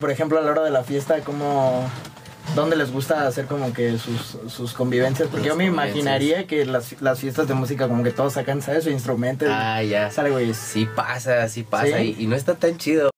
Por ejemplo, a la hora de la fiesta, ¿cómo, ¿dónde les gusta hacer como que sus, sus convivencias? Porque yo me imaginaría que las, las fiestas de música como que todos sacan, ¿sabes? Su instrumento. Ah, ya. Sale, güey. Sí pasa, sí pasa. ¿Sí? Y, y no está tan chido.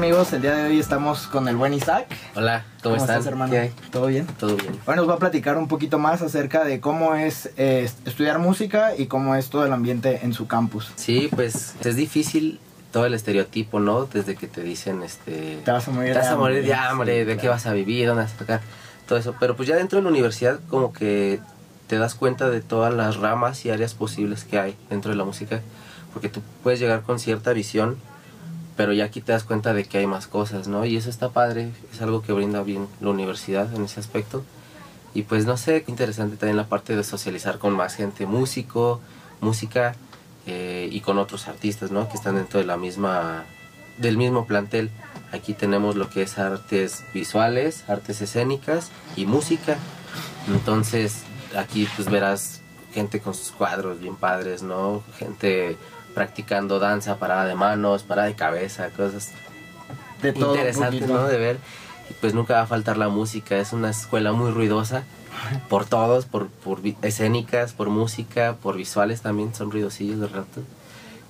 Amigos? El día de hoy estamos con el buen Isaac. Hola, ¿cómo, están? estás, hermano? ¿Qué hay? ¿Todo bien? Todo bien. Hoy nos va a platicar un poquito más acerca de cómo es eh, estudiar música y cómo es todo el ambiente en su campus. Sí, pues es difícil todo el estereotipo, ¿no? Desde que te dicen, este... Te vas a morir Te vas a morir de hambre. Sí, de qué vas a vivir, dónde vas a tocar, todo eso. Pero pues ya dentro de la universidad como que te das cuenta de todas las ramas y áreas posibles que hay dentro de la música. Porque tú puedes llegar con cierta visión, pero ya aquí te das cuenta de que hay más cosas, ¿no? Y eso está padre, es algo que brinda bien la universidad en ese aspecto. Y pues no sé, qué interesante también la parte de socializar con más gente, músico, música eh, y con otros artistas, ¿no? Que están dentro de la misma, del mismo plantel. Aquí tenemos lo que es artes visuales, artes escénicas y música. Entonces aquí pues verás gente con sus cuadros bien padres, ¿no? Gente practicando danza, parada de manos, parada de cabeza, cosas De todo un interesante, poquito. ¿no? De ver. Y pues nunca va a faltar la música. Es una escuela muy ruidosa. Por todos, por, por escénicas, por música, por visuales también. Son ruidosillos de rato.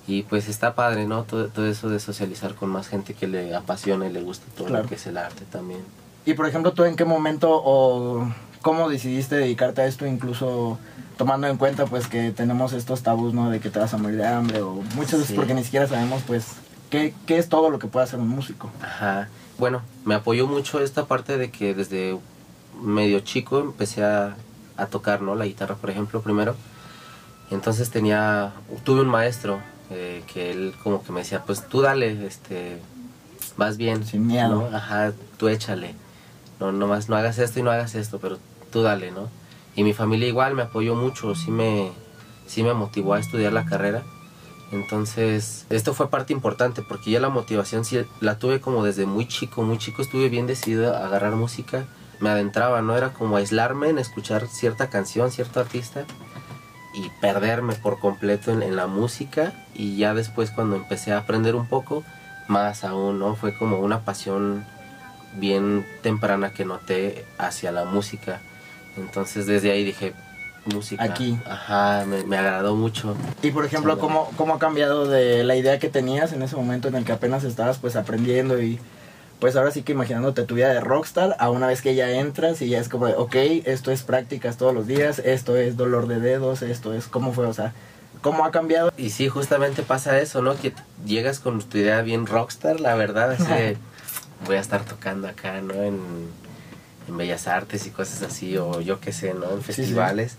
Y pues está padre, ¿no? Todo, todo eso de socializar con más gente que le apasiona y le gusta todo Claro. lo que es el arte también. Y por ejemplo, ¿tú en qué momento o cómo decidiste dedicarte a esto, incluso tomando en cuenta pues que tenemos estos tabús, ¿no? De que te vas a morir de hambre o muchas veces Sí. porque ni siquiera sabemos pues qué, qué es todo lo que puede hacer un músico. Ajá. Bueno, me apoyó mucho esta parte de que desde medio chico empecé a, a tocar, ¿no? La guitarra, por ejemplo, primero. Entonces tenía, tuve un maestro eh, que él como que me decía, pues tú dale, este, vas bien. Sin miedo. ¿no? Ajá, tú échale. No, nomás no hagas esto y no hagas esto, pero tú dale, ¿no? Y mi familia igual me apoyó mucho, sí me, sí me motivó a estudiar la carrera. Entonces, esto fue parte importante porque ya la motivación sí la tuve como desde muy chico, muy chico estuve bien decidido a agarrar música, me adentraba, no era como aislarme en escuchar cierta canción, cierto artista y perderme por completo en, en la música y ya después cuando empecé a aprender un poco, más aún, ¿no? Fue como una pasión bien temprana que noté hacia la música. Entonces desde ahí dije, música. Aquí. Ajá, me, me agradó mucho. Y por ejemplo, Sí, ¿cómo, ¿cómo ha cambiado de la idea que tenías en ese momento en el que apenas estabas pues aprendiendo y pues ahora sí que imaginándote tu vida de rockstar a una vez que ya entras y ya es como, de, ok, esto es prácticas todos los días, esto es dolor de dedos, esto es, ¿cómo fue? O sea, ¿cómo ha cambiado? Y sí, justamente pasa eso, ¿no? Que llegas con tu idea bien rockstar, la verdad, así de, voy a estar tocando acá, ¿no? En, en Bellas Artes y cosas así, o yo qué sé, ¿no? En Sí, sí. festivales.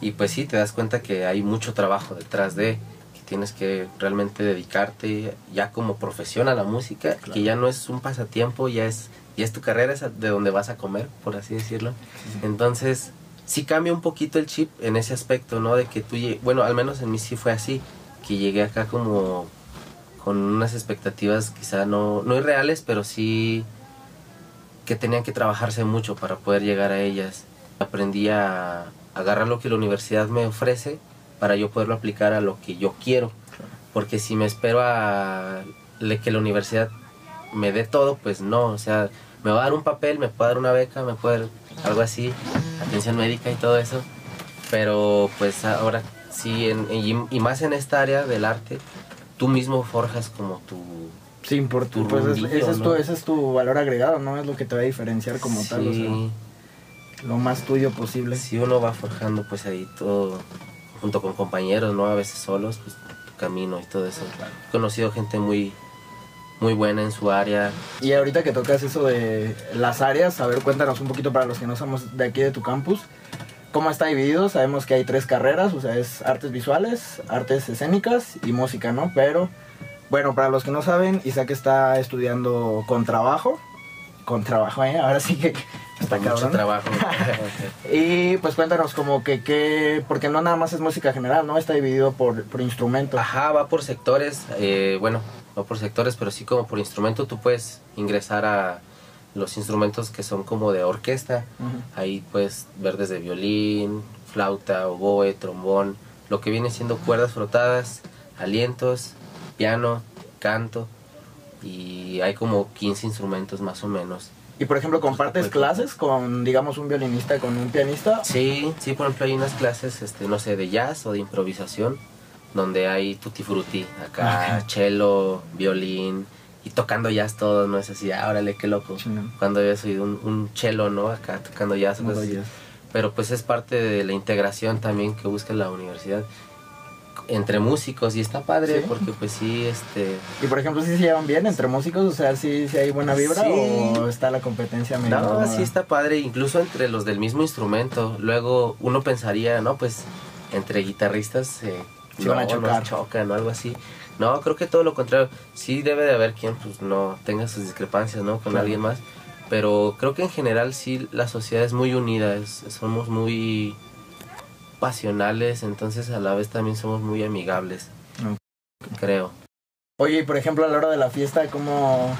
Y pues sí, te das cuenta que hay mucho trabajo detrás de, que tienes que realmente dedicarte ya como profesión a la música, que ya no es un pasatiempo, ya es, ya es tu carrera, es de donde vas a comer, por así decirlo. Entonces, sí cambia un poquito el chip en ese aspecto, ¿no? De que tú, bueno, al menos en mí sí fue así, que llegué acá como con unas expectativas quizá no, no irreales, pero sí que tenían que trabajarse mucho para poder llegar a ellas. Aprendí a agarrar lo que la universidad me ofrece para yo poderlo aplicar a lo que yo quiero. Porque si me espero a que la universidad me dé todo, pues no, o sea, me va a dar un papel, me puede dar una beca, me puede dar algo así, atención médica y todo eso, pero pues ahora sí, en- y más en esta área del arte, tú mismo forjas como tu... Sí, por tu, pues es- ese, es tu, ese es tu valor agregado, ¿no? Es lo que te va a diferenciar como tal, o sea, lo más tuyo posible. si uno va forjando pues ahí todo, junto con compañeros, ¿no? A veces solos, pues tu camino y todo eso. He conocido gente muy, muy buena en su área, Y ahorita que tocas eso de las áreas, a ver, cuéntanos un poquito para los que no somos de aquí de tu campus. ¿Cómo está dividido? Sabemos que hay tres carreras, o sea, es artes visuales, artes escénicas y música, ¿no? Pero, bueno, para los que no saben, Isaac está estudiando con trabajo. Con trabajo, ¿eh? Ahora sí que está mucho cabrón. trabajo. Y pues cuéntanos como que, que, porque no nada más es música general, ¿no? Está dividido por, por instrumento. Ajá, va por sectores, eh, bueno, no por sectores, pero sí como por instrumento tú puedes ingresar a, los instrumentos que son como de orquesta. Ujú. Ahí puedes ver desde violín, flauta, oboe, trombón, lo que viene siendo cuerdas frotadas, alientos, piano, canto y hay como 15 instrumentos más o menos. Y por ejemplo, ¿compartes clases con, digamos, un violinista con un pianista? Sí, sí, por ejemplo hay unas clases, este, no sé, de jazz o de improvisación, donde hay tutti frutti, acá cello, violín y tocando jazz todo, no es así, ah, órale, qué loco. Chingón. Cuando yo soy un, un cello, ¿no? Acá tocando jazz, así. jazz. pero pues es parte de la integración también que busca la universidad entre músicos y está padre Sí. porque pues sí, este... Y por ejemplo, ¿sí se llevan bien entre músicos? O sea, ¿sí, sí hay buena vibra o está la competencia medio No, sí está padre, incluso entre los del mismo instrumento. Luego uno pensaría, no, pues entre guitarristas eh, Sí no, van a chocar. no chocan o algo así. No, creo que todo lo contrario. Sí debe de haber quien pues no tenga sus discrepancias, ¿no? Con Claro. alguien más. Pero creo que en general sí la sociedad es muy unida, es- somos muy pasionales, entonces a la vez también somos muy amigables, creo. Oye, y por ejemplo, a la hora de la fiesta, ¿cómo...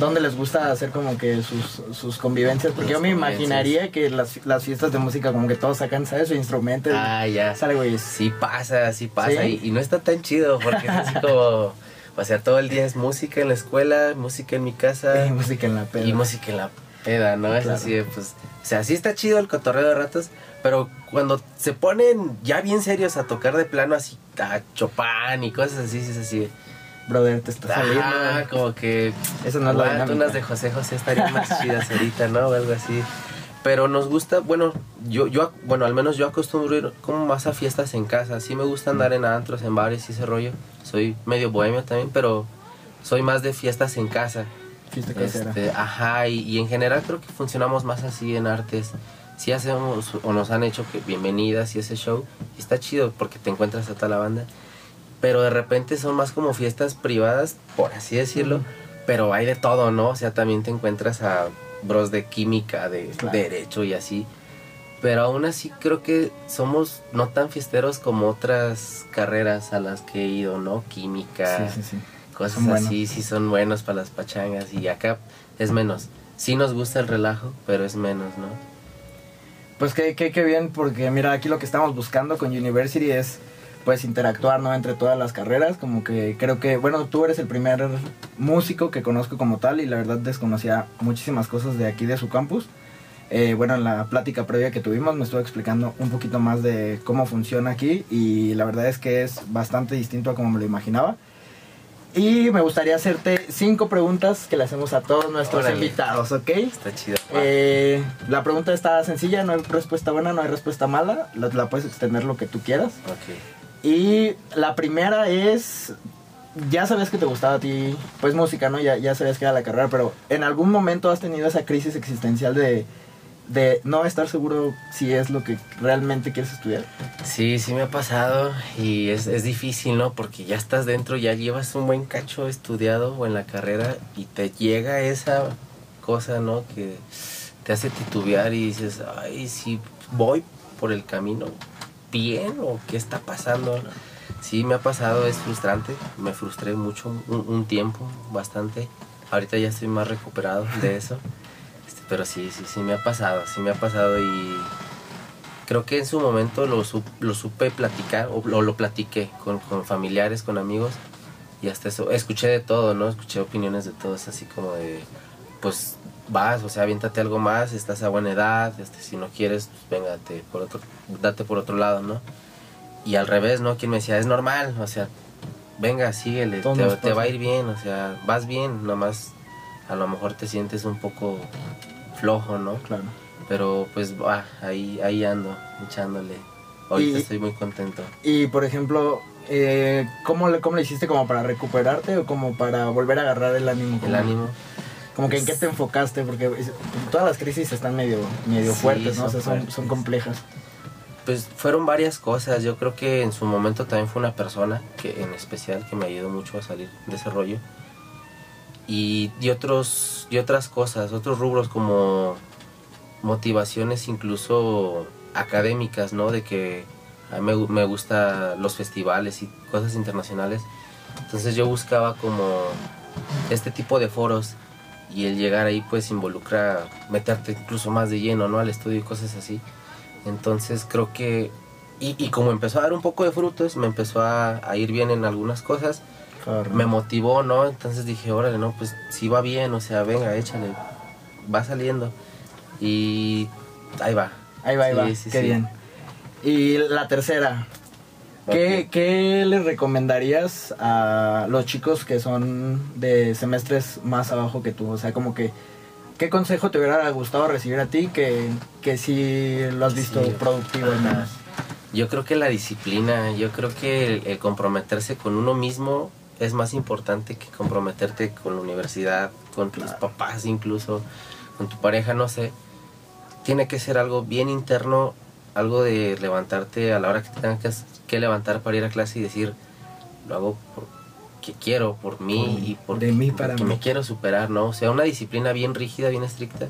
¿Dónde les gusta hacer como que sus, sus convivencias? Porque yo me imaginaría que las, las fiestas de música como que todos sacan, ¿sabes? Su instrumento. Ah, ya. Sale, güey. Sí pasa, sí pasa. ¿Sí? Y, y no está tan chido porque es así como... O sea, todo el día es música en la escuela, música en mi casa Y música en la peda. y música en la peda, ¿no? Es así de, pues... O sea, sí está chido el cotorreo de ratos, pero cuando se ponen ya bien serios a tocar de plano así a Chopin y cosas así, sí es así. Brother, te está saliendo. Ajá, como que Esa no es la dinámica. unas de José José estarían más chidas ahorita, ¿no? O algo así. Pero nos gusta, bueno, yo, yo, bueno, al menos yo acostumbro ir como más a fiestas en casa. Sí me gusta andar en antros, en bares y ese rollo. Soy medio bohemio también, pero soy más de fiestas en casa. Fiesta casera. Este, ajá, y, y en general creo que funcionamos más así en artes. Sí hacemos o nos han hecho que bienvenidas y ese show. Y está chido porque te encuentras a toda la banda. Pero de repente son más como fiestas privadas, por así decirlo. Pero hay de todo, ¿no? O sea, también te encuentras a bros de química, de Claro. derecho y así. Pero aún así creo que somos no tan fiesteros como otras carreras a las que he ido, ¿no? Química, Sí, sí, sí. cosas Son buenos. así, sí son buenos para las pachangas y acá es menos. Sí nos gusta el relajo, pero es menos, ¿no? Pues qué, qué, qué bien, porque mira, aquí lo que estamos buscando con University es pues interactuar, ¿no? Entre todas las carreras, como que creo que, bueno, tú eres el primer músico que conozco como tal y la verdad desconocía muchísimas cosas de aquí de su campus. Eh, bueno, en la plática previa que tuvimos me estuvo explicando un poquito más de cómo funciona aquí y la verdad es que es bastante distinto a como me lo imaginaba. Y me gustaría hacerte cinco preguntas que le hacemos a todos nuestros Órale. invitados, ¿ok? Está chido. Eh, la pregunta está sencilla, no hay respuesta buena, no hay respuesta mala, la, la puedes extender lo que tú quieras. Ok. Y la primera es, ya sabes que te gustaba a ti, pues música, ¿no? Ya, ya sabías que era la carrera, pero ¿en algún momento has tenido esa crisis existencial de, de no estar seguro si es lo que realmente quieres estudiar? Sí, sí me ha pasado y es, es difícil, ¿no? Porque ya estás dentro, ya llevas un buen cacho estudiado o en la carrera y te llega esa cosa, ¿no? Que te hace titubear y dices, ay, si voy por el camino bien o qué está pasando. Sí, me ha pasado, es frustrante, me frustré mucho un, un tiempo, bastante. Ahorita ya estoy más recuperado de eso. Este, pero sí, sí, sí me ha pasado, sí me ha pasado y creo que en su momento lo, su- lo supe platicar o lo, lo platiqué con, con familiares, con amigos y hasta eso, escuché de todo, ¿no? Escuché opiniones de todos, así como de, pues vas, o sea, aviéntate algo más, estás a buena edad, este, si no quieres, pues véngate por otro, date por otro lado, ¿no? Y al revés, ¿no? Quien me decía, es normal, o sea, venga, síguele, te, va a ir bien, o sea, vas bien, nomás a lo mejor te sientes un poco flojo, ¿no? Claro. Pero pues va, ahí, ahí ando, echándole. Ahorita Y- estoy muy contento. Y por ejemplo, eh, ¿cómo, le, ¿cómo le hiciste como para recuperarte o como para volver a agarrar el ánimo? El ánimo. Como que en qué te enfocaste, porque todas las crisis están medio, medio Sí, fuertes, ¿no? O son sea, son, complejas. Pues fueron varias cosas. Yo creo que en su momento también fue una persona que en especial que me ayudó mucho a salir de ese rollo. Y, y otros y otras cosas, otros rubros como motivaciones incluso académicas, ¿no? De que a mí me, me gusta los festivales y cosas internacionales. Entonces yo buscaba como este tipo de foros y el llegar ahí pues involucra meterte incluso más de lleno, ¿no? Al estudio y cosas así. Entonces creo que, y, y como empezó a dar un poco de frutos, me empezó a, a ir bien en algunas cosas, me motivó, ¿no? Entonces dije, órale, no, pues si va bien, o sea, venga, échale, va saliendo. Y ahí va. Ahí va, ahí va, qué bien. Y la tercera, ¿Qué, ¿Qué les recomendarías a los chicos que son de semestres más abajo que tú? O sea, como que, ¿qué consejo te hubiera gustado recibir a ti que, que sí lo has visto productivo en más? Yo creo que la disciplina, yo creo que el, comprometerse con uno mismo es más importante que comprometerte con la universidad, con tus papás incluso, con tu pareja, no sé. Tiene que ser algo bien interno algo de levantarte a la hora que te tengas que, levantar para ir a clase y decir, lo hago porque quiero, por mí y por, de mí para porque me quiero superar, ¿no? O sea, una disciplina bien rígida, bien estricta.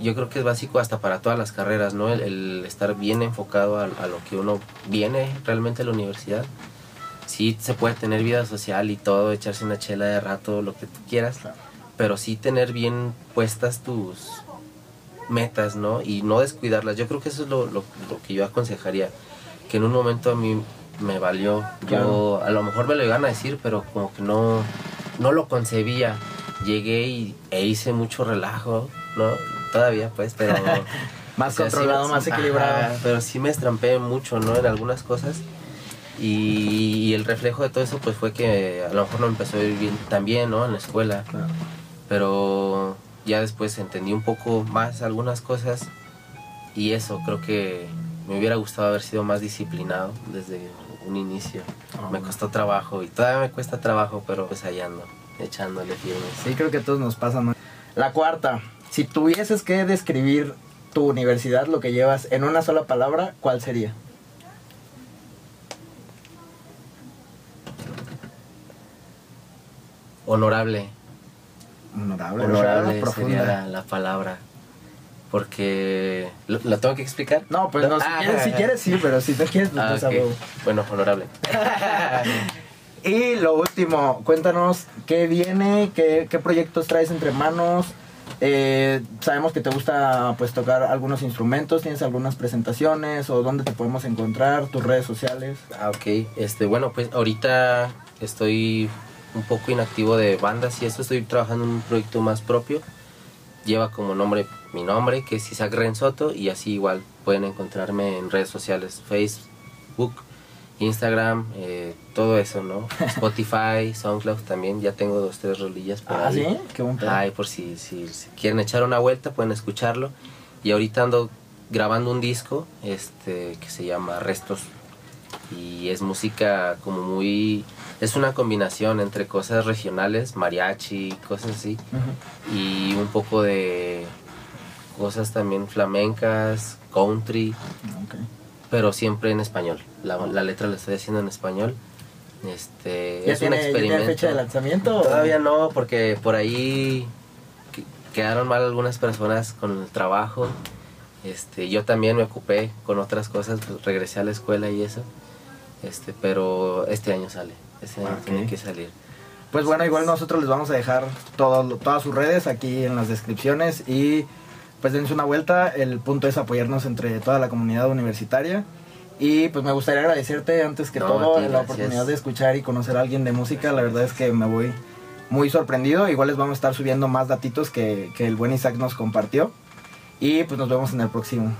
Yo creo que es básico hasta para todas las carreras, ¿no? El, estar bien enfocado a, lo que uno viene realmente a la universidad. Sí se puede tener vida social y todo, echarse una chela de rato, lo que tú quieras, pero sí tener bien puestas tus, metas, ¿no? Y no descuidarlas. Yo creo que eso es lo, lo, que yo aconsejaría. Que en un momento a mí me valió. Yo a lo mejor me lo iban a decir, pero como que no, no lo concebía. Llegué y, e hice mucho relajo, ¿no? Todavía, pues, pero... más controlado, más equilibrado. pero sí me estrampé mucho, ¿no? En algunas cosas. Y, el reflejo de todo eso, pues, fue que a lo mejor no empezó a ir bien también, ¿no? En la escuela. Pero ya después entendí un poco más algunas cosas y eso creo que me hubiera gustado haber sido más disciplinado desde un inicio. Ah, me costó trabajo y todavía me cuesta trabajo, pero pues ahí ando, echándole firme. Sí, creo que a todos nos pasa. La cuarta, si tuvieses que describir tu universidad, lo que llevas en una sola palabra, ¿cuál sería? Honorable honorable, honorable sería la, palabra. Porque. ¿lo, tengo que explicar? No, pues no, si, ah. quieres, si quieres sí, pero si no quieres, pues, ah, pues Bueno, honorable. y lo último, cuéntanos qué viene, qué, qué proyectos traes entre manos. Eh, sabemos que te gusta pues tocar algunos instrumentos, tienes algunas presentaciones o dónde te podemos encontrar, tus redes sociales. Ah, ok. Este, bueno, pues ahorita estoy un poco inactivo de bandas y eso estoy trabajando en un proyecto más propio. Lleva como nombre mi nombre, que es Isaac Rensoto, y así igual pueden encontrarme en redes sociales, Facebook, Instagram, eh, todo eso, ¿no? Spotify, SoundCloud también, ya tengo dos, tres rolillas por ah, ¿sí? Qué buen Ay, por si, si, si, quieren echar una vuelta, pueden escucharlo. Y ahorita ando grabando un disco este, que se llama Restos. Y es música como muy es una combinación entre cosas regionales, mariachi, cosas así, y un poco de cosas también flamencas, country, pero siempre en español. La, letra la estoy haciendo en español. Este, es un experimento. ¿ya fecha de lanzamiento? Todavía no, porque por ahí quedaron mal algunas personas con el trabajo. Este, yo también me ocupé con otras cosas, pues regresé a la escuela y eso. Este, pero este año sale. Ese tiene que salir. Pues bueno, igual nosotros les vamos a dejar todas sus redes aquí en las descripciones y pues dense una vuelta. El punto es apoyarnos entre toda la comunidad universitaria. Y pues me gustaría agradecerte antes que todo la oportunidad de escuchar y conocer a alguien de música. La verdad es que me voy muy sorprendido. Igual les vamos a estar subiendo más datitos que, que el buen Isaac nos compartió. Y pues nos vemos en el próximo.